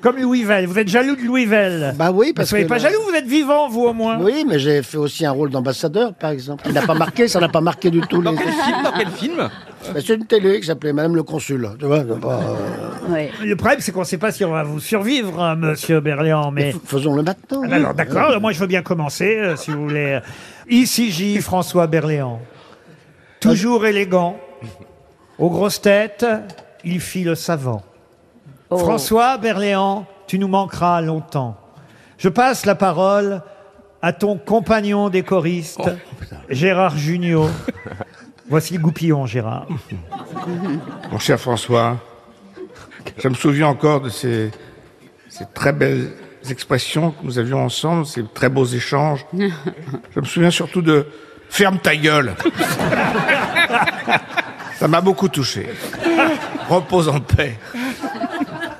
Comme Louis Vell. Vous êtes jaloux de Louis Vell Bah oui, Vous parce soyez que pas là- jaloux, vous êtes vivant, vous au moins. Oui, mais j'ai fait aussi un rôle d'ambassadeur, par exemple. Il n'a pas marqué, ça n'a pas marqué du tout. Dans les- quel film Dans quel film Bah, C'est une télé qui s'appelait Madame le Consul. Tu vois, c'est pas, euh, Ouais. Le problème, c'est qu'on ne sait pas si on va vous survivre, hein, monsieur Berliand, mais... f- Faisons-le maintenant. Ah, Alors d'accord, moi je veux bien commencer, euh, si vous voulez. Ici J. François Berléand. Toujours élégant, aux grosses têtes, il fit le savant. Oh. François Berléand, tu nous manqueras longtemps. Je passe la parole à ton compagnon des choristes, Gérard Junior. Voici le goupillon, Gérard. Mon cher François, je me souviens encore de ces, ces très belles expressions que nous avions ensemble, ces très beaux échanges. Je me souviens surtout de ferme ta gueule. Ça m'a beaucoup touché. Repose en paix.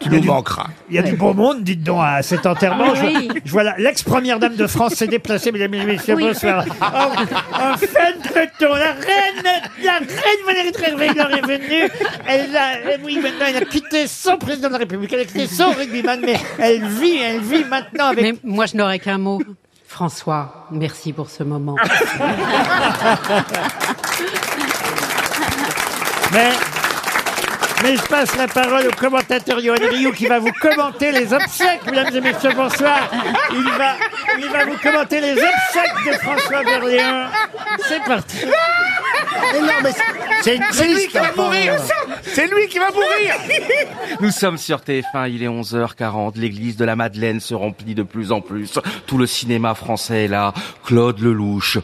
Tu nous manqueras. Il y a du beau monde, dites donc, à cet enterrement. Je, Oui. je vois la- l'ex-première dame de France s'est déplacée, mesdames et messieurs, Oui. bonsoir. En, en fin de peloton, la reine, la reine Valérie Trierweiler est venue. Elle a, oui, maintenant, elle a quitté son président de la République, elle a quitté son rugbyman, mais elle vit, elle vit maintenant avec... Mais moi, je n'aurais qu'un mot. François, merci pour ce moment. Mais, mais je passe la parole au commentateur Yoann Rioux qui va vous commenter les obsèques, mesdames et messieurs, bonsoir. Il va, il va vous commenter les obsèques de François Berléand. C'est parti. Mais non, mais c'est- c'est une triste. enfin, C'est lui qui va mourir Nous sommes sur TF1, il est 11h40, l'église de la Madeleine se remplit de plus en plus, tout le cinéma français est là, Claude Lelouch,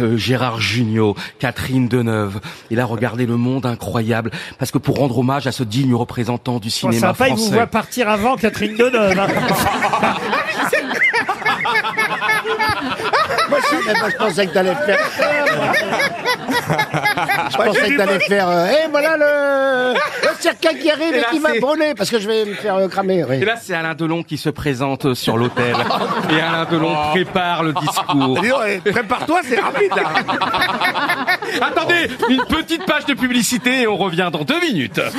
euh, Gérard Jugnot, Catherine Deneuve, et là regardez le monde incroyable, parce que pour rendre hommage à ce digne représentant du Bon, cinéma sympa, il vous français... voit partir avant Catherine Deneuve. hein. moi, je, moi, je pensais que t'allais faire. je pensais que t'allais faire. euh, Eh, voilà le, le cercueil qui arrive Et et, là, qui va c'est- brûler parce que je vais me faire euh, cramer. oui. Et là, c'est Alain Delon qui se présente sur l'hôtel. Et Alain Delon prépare le discours. Dis donc, eh, Prépare-toi, c'est rapide là Attendez, une petite page de publicité et on revient dans deux minutes.